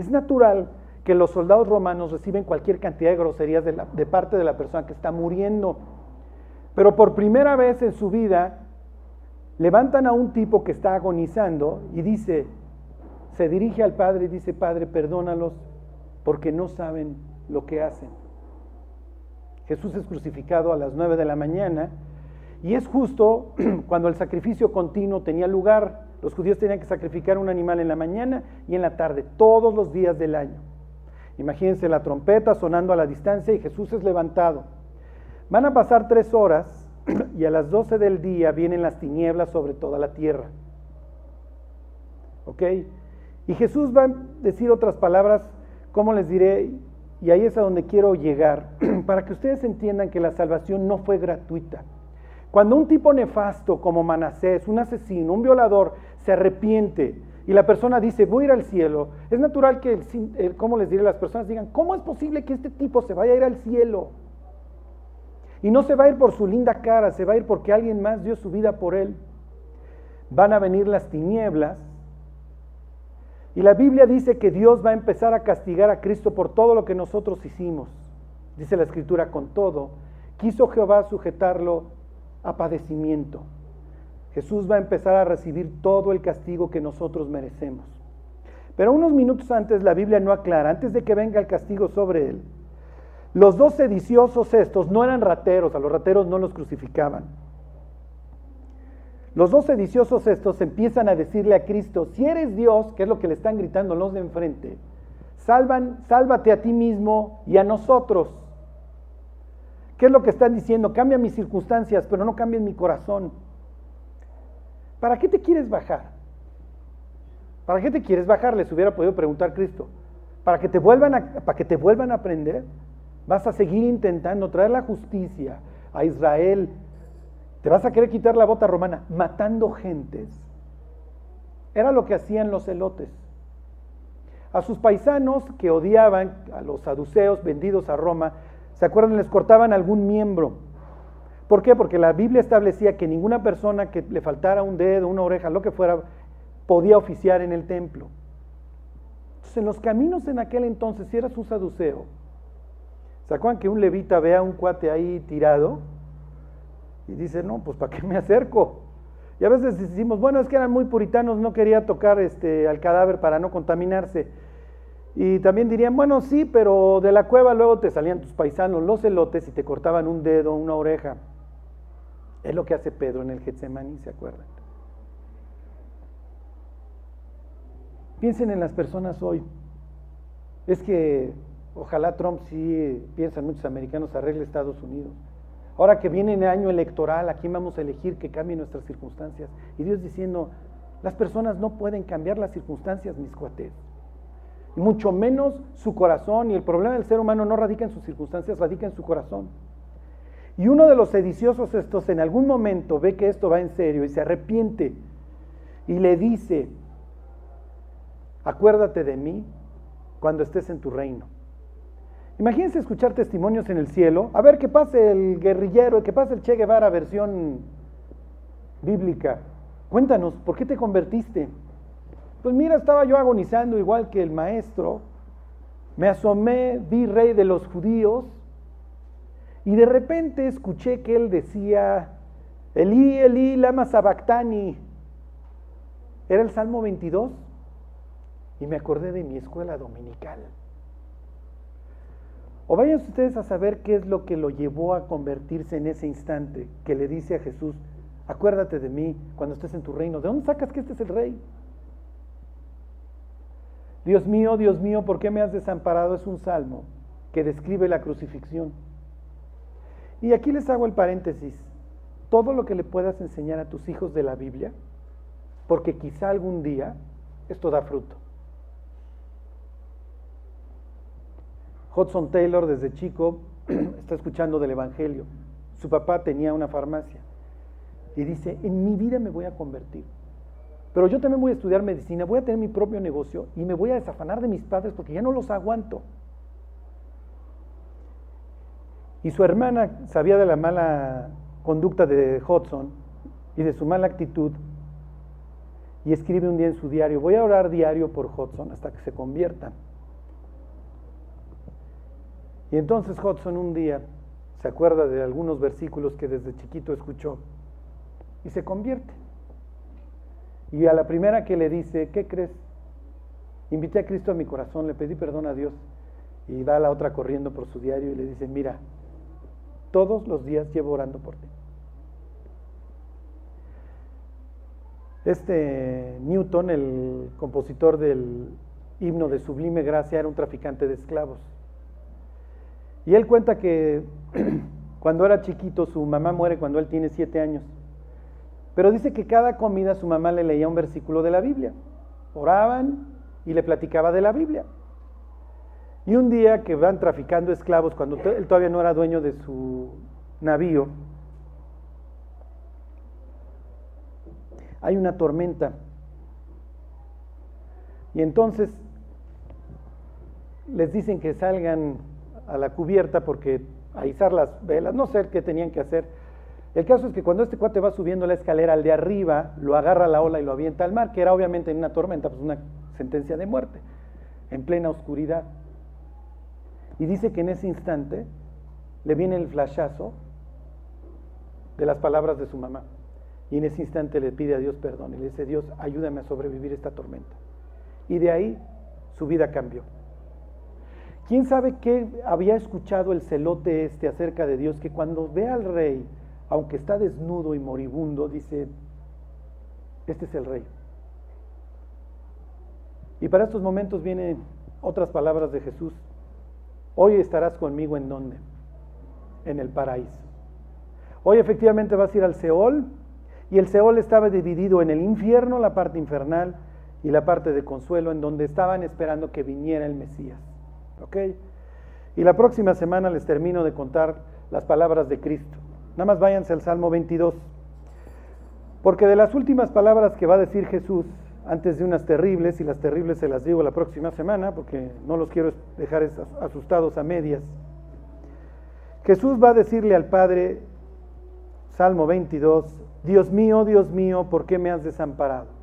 es natural que los soldados romanos reciben cualquier cantidad de groserías de, parte de la persona que está muriendo. Pero por primera vez en su vida levantan a un tipo que está agonizando y dice, se dirige al Padre y dice, Padre, perdónalos porque no saben lo que hacen. Jesús es crucificado a las nueve de la mañana y es justo cuando el sacrificio continuo tenía lugar. Los judíos tenían que sacrificar un animal en la mañana y en la tarde, todos los días del año. Imagínense la trompeta sonando a la distancia y Jesús es levantado. Van a pasar tres horas y a las doce del día vienen las tinieblas sobre toda la tierra. ¿Ok? Y Jesús va a decir otras palabras, ¿cómo les diré? Y ahí es a donde quiero llegar, para que ustedes entiendan que la salvación no fue gratuita. Cuando un tipo nefasto como Manasés, un asesino, un violador, se arrepiente y la persona dice, voy a ir al cielo, es natural que, el, ¿cómo les diré? Las personas digan, ¿cómo es posible que este tipo se vaya a ir al cielo? Y no se va a ir por su linda cara, se va a ir porque alguien más dio su vida por él. Van a venir las tinieblas. Y la Biblia dice que Dios va a empezar a castigar a Cristo por todo lo que nosotros hicimos. Dice la escritura con todo. Quiso Jehová sujetarlo a padecimiento. Jesús va a empezar a recibir todo el castigo que nosotros merecemos. Pero unos minutos antes la Biblia no aclara, antes de que venga el castigo sobre él, los dos sediciosos estos no eran rateros, a los rateros no los crucificaban. Los dos sediciosos estos empiezan a decirle a Cristo, si eres Dios, que es lo que le están gritando los de enfrente, salvan, sálvate a ti mismo y a nosotros. ¿Qué es lo que están diciendo? Cambia mis circunstancias, pero no cambien mi corazón. ¿Para qué te quieres bajar? ¿Para qué te quieres bajar? Les hubiera podido preguntar Cristo. ¿Para que te vuelvan a, para que te vuelvan a aprender? Vas a seguir intentando traer la justicia a Israel. Te vas a querer quitar la bota romana matando gentes. Era lo que hacían los elotes. A sus paisanos que odiaban a los saduceos vendidos a Roma, ¿se acuerdan? Les cortaban algún miembro. ¿Por qué? Porque la Biblia establecía que ninguna persona que le faltara un dedo, una oreja, lo que fuera, podía oficiar en el templo. Entonces, en los caminos en aquel entonces, si eras un saduceo, ¿Se acuerdan que un levita ve a un cuate ahí tirado? Y dice, no, pues ¿para qué me acerco? Y a veces decimos, bueno, es que eran muy puritanos, no quería tocar este, al cadáver para no contaminarse. Y también dirían, bueno, sí, pero de la cueva luego te salían tus paisanos, los elotes, y te cortaban un dedo, una oreja. Es lo que hace Pedro en el Getsemaní, ¿se acuerdan? Piensen en las personas hoy. Es que Ojalá Trump sí, piensan muchos americanos, arregle Estados Unidos. Ahora que viene el año electoral, ¿a quién vamos a elegir que cambie nuestras circunstancias? Y Dios diciendo, las personas no pueden cambiar las circunstancias, mis cuates. Y mucho menos su corazón. Y el problema del ser humano no radica en sus circunstancias, radica en su corazón. Y uno de los sediciosos estos en algún momento ve que esto va en serio y se arrepiente y le dice, acuérdate de mí cuando estés en tu reino. Imagínense escuchar testimonios en el cielo, a ver qué pase el guerrillero, qué pase el Che Guevara versión bíblica. Cuéntanos, ¿por qué te convertiste? Pues mira, estaba yo agonizando igual que el maestro, me asomé, vi rey de los judíos, y de repente escuché que él decía, Elí, Elí, lama sabactani. Era el Salmo 22, y me acordé de mi escuela dominical. O vayan ustedes a saber qué es lo que lo llevó a convertirse en ese instante que le dice a Jesús, acuérdate de mí cuando estés en tu reino. ¿De dónde sacas que este es el rey? Dios mío, Dios mío, ¿por qué me has desamparado? Es un salmo que describe la crucifixión. Y aquí les hago el paréntesis. Todo lo que le puedas enseñar a tus hijos de la Biblia, porque quizá algún día esto da fruto. Hudson Taylor desde chico está escuchando del Evangelio. Su papá tenía una farmacia y dice, en mi vida me voy a convertir. Pero yo también voy a estudiar medicina, voy a tener mi propio negocio y me voy a desafanar de mis padres porque ya no los aguanto. Y su hermana sabía de la mala conducta de Hudson y de su mala actitud y escribe un día en su diario, voy a orar diario por Hudson hasta que se convierta. Y entonces Hudson un día se acuerda de algunos versículos que desde chiquito escuchó y se convierte. Y a la primera que le dice, ¿qué crees? Invité a Cristo a mi corazón, le pedí perdón a Dios y va a la otra corriendo por su diario y le dice, mira, todos los días llevo orando por ti. Este Newton, el compositor del himno de Sublime Gracia, era un traficante de esclavos. Y él cuenta que cuando era chiquito su mamá muere cuando él tiene siete años. Pero dice que cada comida su mamá le leía un versículo de la Biblia. Oraban y le platicaba de la Biblia. Y un día que van traficando esclavos, cuando él todavía no era dueño de su navío, hay una tormenta. Y entonces les dicen que salgan a la cubierta porque a izar las velas, no sé qué tenían que hacer. El caso es que cuando este cuate va subiendo la escalera al de arriba, lo agarra la ola y lo avienta al mar, que era obviamente en una tormenta, pues una sentencia de muerte, en plena oscuridad. Y dice que en ese instante le viene el flashazo de las palabras de su mamá. Y en ese instante le pide a Dios perdón y le dice, Dios, ayúdame a sobrevivir esta tormenta. Y de ahí su vida cambió. ¿Quién sabe qué había escuchado el celote este acerca de Dios? Que cuando ve al rey, aunque está desnudo y moribundo, dice, este es el rey. Y para estos momentos vienen otras palabras de Jesús. Hoy estarás conmigo en dónde? En el paraíso. Hoy efectivamente vas a ir al Seol y el Seol estaba dividido en el infierno, la parte infernal, y la parte de consuelo, en donde estaban esperando que viniera el Mesías. ¿Ok? Y la próxima semana les termino de contar las palabras de Cristo. Nada más váyanse al Salmo 22. Porque de las últimas palabras que va a decir Jesús, antes de unas terribles, y las terribles se las digo la próxima semana, porque no los quiero dejar asustados a medias, Jesús va a decirle al Padre, Salmo 22, Dios mío, Dios mío, ¿por qué me has desamparado?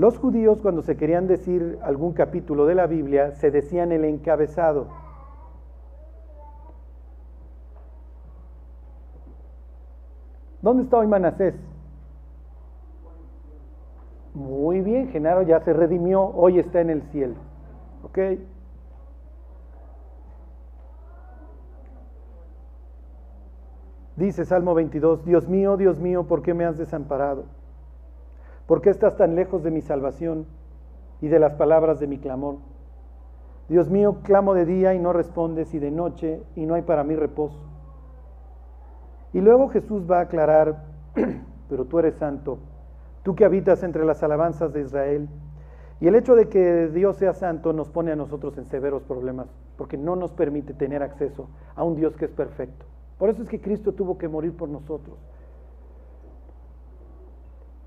Los judíos cuando se querían decir algún capítulo de la Biblia, se decían el encabezado. ¿Dónde está hoy Manasés? Muy bien, Genaro ya se redimió, hoy está en el cielo. ¿Ok? Dice Salmo 22, Dios mío, Dios mío, ¿por qué me has desamparado? ¿Por qué estás tan lejos de mi salvación y de las palabras de mi clamor? Dios mío, clamo de día y no respondes, y de noche y no hay para mí reposo. Y luego Jesús va a aclarar, pero tú eres santo, tú que habitas entre las alabanzas de Israel. Y el hecho de que Dios sea santo nos pone a nosotros en severos problemas, porque no nos permite tener acceso a un Dios que es perfecto. Por eso es que Cristo tuvo que morir por nosotros.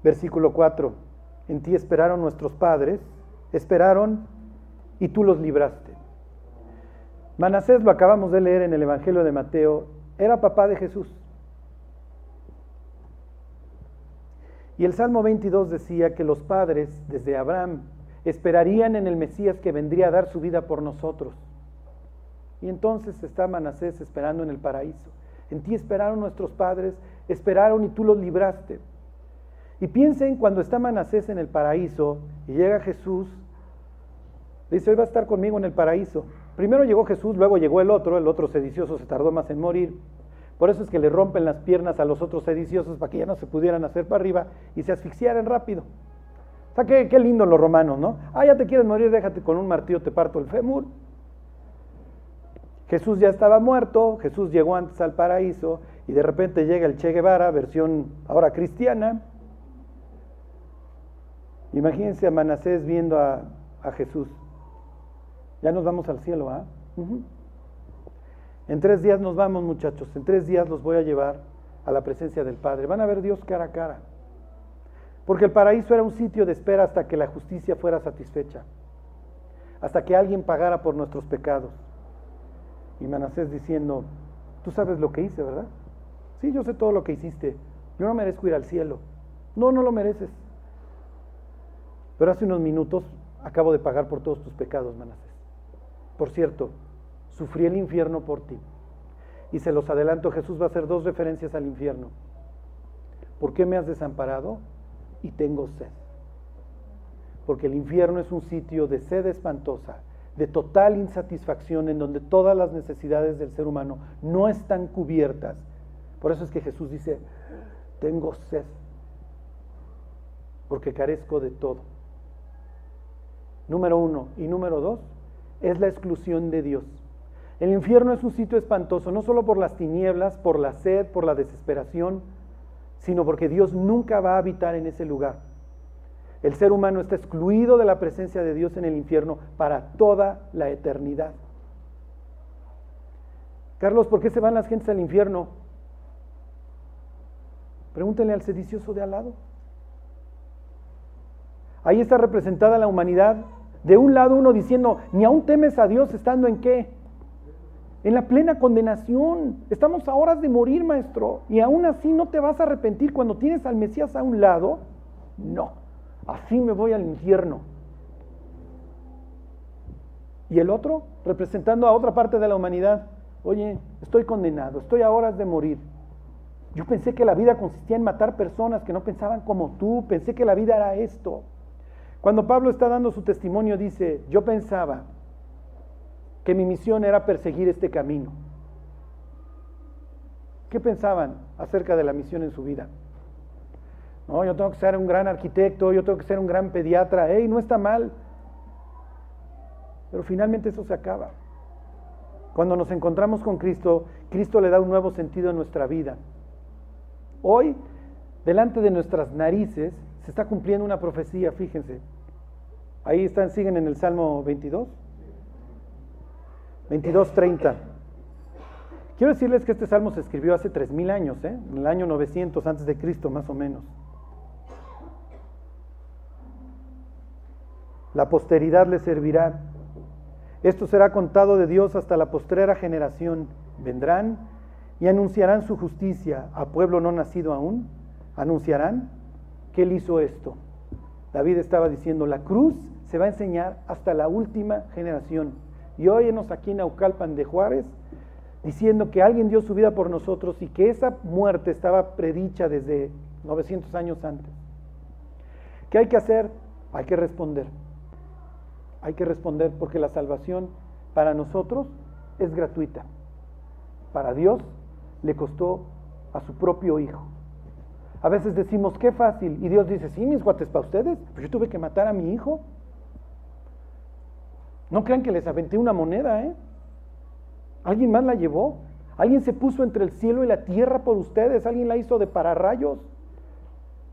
Versículo 4. En ti esperaron nuestros padres, esperaron y tú los libraste. Manasés, lo acabamos de leer en el Evangelio de Mateo, era papá de Jesús. Y el Salmo 22 decía que los padres, desde Abraham, esperarían en el Mesías que vendría a dar su vida por nosotros. Y entonces está Manasés esperando en el paraíso. En ti esperaron nuestros padres, esperaron y tú los libraste. Y piensen cuando está Manasés en el paraíso y llega Jesús, dice, hoy va a estar conmigo en el paraíso. Primero llegó Jesús, luego llegó el otro, el otro sedicioso se tardó más en morir. Por eso es que le rompen las piernas a los otros sediciosos para que ya no se pudieran hacer para arriba y se asfixiaran rápido. O sea, qué, qué lindo los romanos, ¿no? Ah, ya te quieres morir, déjate con un martillo, te parto el fémur. Jesús ya estaba muerto, Jesús llegó antes al paraíso y de repente llega el Che Guevara, versión ahora cristiana, Imagínense a Manasés viendo a, Jesús. Ya nos vamos al cielo, ¿ah? En tres días nos vamos, muchachos. En tres días los voy a llevar a la presencia del Padre. Van a ver Dios cara a cara. Porque el paraíso era un sitio de espera hasta que la justicia fuera satisfecha. Hasta que alguien pagara por nuestros pecados. Y Manasés diciendo, tú sabes lo que hice, ¿verdad? Sí, yo sé todo lo que hiciste. Yo no merezco ir al cielo. No, no lo mereces. Pero hace unos minutos acabo de pagar por todos tus pecados, Manasés. Por cierto, sufrí el infierno por ti. Y se los adelanto, Jesús va a hacer dos referencias al infierno. ¿Por qué me has desamparado? Y tengo sed. Porque el infierno es un sitio de sed espantosa, de total insatisfacción, en donde todas las necesidades del ser humano no están cubiertas. Por eso es que Jesús dice, tengo sed, porque carezco de todo número uno. Y número dos, es la exclusión de Dios. El infierno es un sitio espantoso, no solo por las tinieblas, por la sed, por la desesperación, sino porque Dios nunca va a habitar en ese lugar. El ser humano está excluido de la presencia de Dios en el infierno para toda la eternidad. Carlos, ¿por qué se van las gentes al infierno? Pregúntenle al sedicioso de al lado. Ahí está representada la humanidad. De un lado uno diciendo, ni aún temes a Dios estando en qué? En la plena condenación. Estamos a horas de morir, maestro. Y aún así no te vas a arrepentir cuando tienes al Mesías a un lado. No, así me voy al infierno. Y el otro, representando a otra parte de la humanidad, oye, estoy condenado, estoy a horas de morir. Yo pensé que la vida consistía en matar personas que no pensaban como tú, pensé que la vida era esto. Cuando Pablo está dando su testimonio dice, yo pensaba que mi misión era perseguir este camino. ¿Qué pensaban acerca de la misión en su vida? No, yo tengo que ser un gran arquitecto, yo tengo que ser un gran pediatra. ¡Ey, no está mal! Pero finalmente eso se acaba. Cuando nos encontramos con Cristo, Cristo le da un nuevo sentido a nuestra vida. Hoy, delante de nuestras narices, se está cumpliendo una profecía, fíjense. Ahí están, siguen en el Salmo 22. 22.30. Quiero decirles que este salmo se escribió hace 3.000 años, ¿eh? en el año 900 antes de Cristo más o menos. La posteridad le servirá. Esto será contado de Dios hasta la postrera generación. Vendrán y anunciarán su justicia a pueblo no nacido aún. Anunciarán que Él hizo esto. David estaba diciendo, la cruz se va a enseñar hasta la última generación. Y óyenos aquí en Naucalpan de Juárez diciendo que alguien dio su vida por nosotros y que esa muerte estaba predicha desde 900 años antes. ¿Qué hay que hacer? Hay que responder. Hay que responder porque la salvación para nosotros es gratuita. Para Dios le costó a su propio hijo. A veces decimos, qué fácil. Y Dios dice, sí, mis guates para ustedes. Pues yo tuve que matar a mi hijo. No crean que les aventé una moneda, ¿eh? Alguien más la llevó. Alguien se puso entre el cielo y la tierra por ustedes. Alguien la hizo de pararrayos.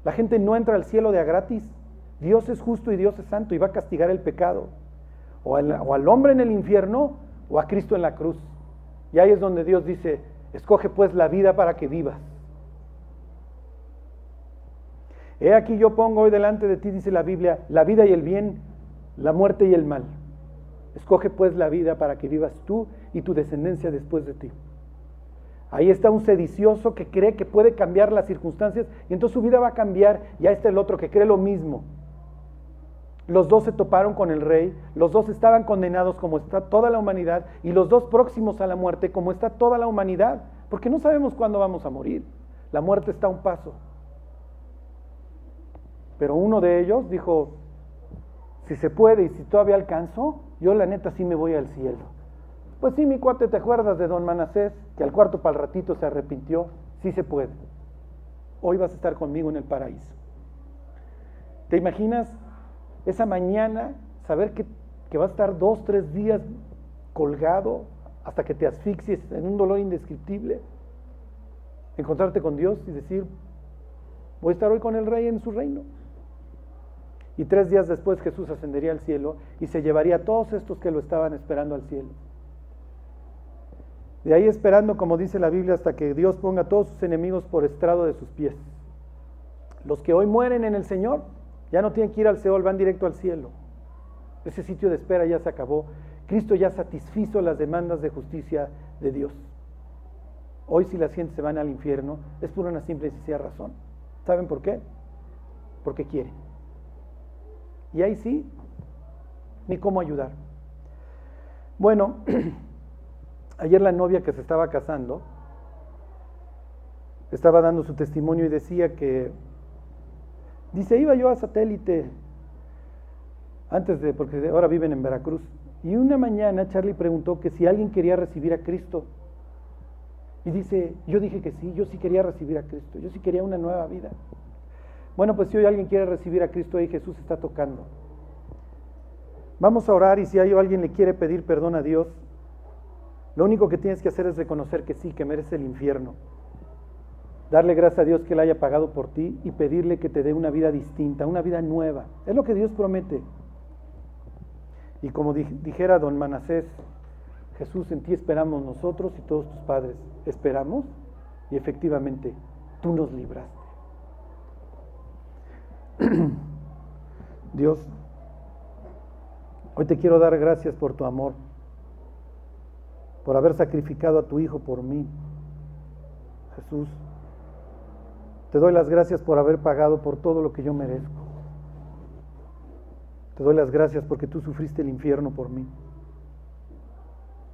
La gente no entra al cielo de a gratis. Dios es justo y Dios es santo y va a castigar el pecado. O al, o al hombre en el infierno o a Cristo en la cruz. Y ahí es donde Dios dice, escoge pues la vida para que vivas. He aquí yo pongo hoy delante de ti, dice la Biblia, la vida y el bien, la muerte y el mal. Escoge pues la vida para que vivas tú y tu descendencia después de ti. Ahí está un sedicioso que cree que puede cambiar las circunstancias y entonces su vida va a cambiar. Y ahí está el otro que cree lo mismo. Los dos se toparon con el rey, los dos estaban condenados como está toda la humanidad y los dos próximos a la muerte como está toda la humanidad, porque no sabemos cuándo vamos a morir. La muerte está a un paso. Pero uno de ellos dijo, si se puede y si todavía alcanzo, yo la neta sí me voy al cielo. Pues sí, mi cuate, ¿te acuerdas de don Manasés, que al cuarto para el ratito se arrepintió? Sí se puede. Hoy vas a estar conmigo en el paraíso. ¿Te imaginas esa mañana saber que, que vas a estar dos, tres días colgado hasta que te asfixies en un dolor indescriptible? Encontrarte con Dios y decir, voy a estar hoy con el rey en su reino. Y tres días después Jesús ascendería al cielo y se llevaría a todos estos que lo estaban esperando al cielo. De ahí esperando, como dice la Biblia, hasta que Dios ponga a todos sus enemigos por estrado de sus pies. Los que hoy mueren en el Señor ya no tienen que ir al Seol, van directo al cielo. Ese sitio de espera ya se acabó. Cristo ya satisfizo las demandas de justicia de Dios. Hoy si las gentes se van al infierno es por una simple y sencilla razón. ¿Saben por qué? Porque quieren. Y ahí sí, ni cómo ayudar. Bueno, ayer la novia que se estaba casando estaba dando su testimonio y decía que, dice, iba yo a satélite, antes de, porque ahora viven en Veracruz, y una mañana Charlie preguntó que si alguien quería recibir a Cristo. Y dice, yo dije que sí, yo sí quería recibir a Cristo, yo sí quería una nueva vida. Bueno, pues si hoy alguien quiere recibir a Cristo ahí, Jesús está tocando. Vamos a orar y si hay alguien le quiere pedir perdón a Dios, lo único que tienes que hacer es reconocer que sí, que merece el infierno. darle gracias a Dios que Él haya pagado por ti y pedirle que te dé una vida distinta, una vida nueva. Es lo que Dios promete. Y como dijera don Manasés, Jesús, en ti esperamos nosotros y todos tus padres. Esperamos y efectivamente tú nos libraste. Dios, hoy te quiero dar gracias por tu amor, por haber sacrificado a tu Hijo por mí. Jesús, te doy las gracias por haber pagado por todo lo que yo merezco. Te doy las gracias porque tú sufriste el infierno por mí.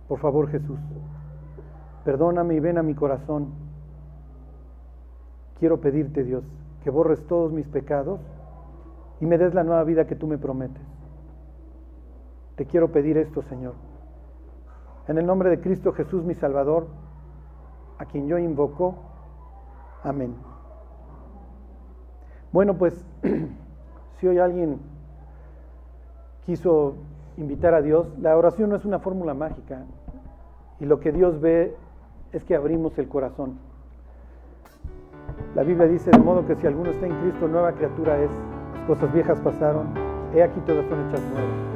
Por favor, Jesús, perdóname y ven a mi corazón. Quiero pedirte, Dios, que borres todos mis pecados y me des la nueva vida que tú me prometes. Te quiero pedir esto, Señor. En el nombre de Cristo Jesús, mi Salvador, a quien yo invoco. Amén. Bueno, pues si hoy alguien quiso invitar a Dios, la oración no es una fórmula mágica y lo que Dios ve es que abrimos el corazón. La Biblia dice de modo que si alguno está en Cristo, nueva criatura es, cosas viejas pasaron, he aquí todas son hechas nuevas.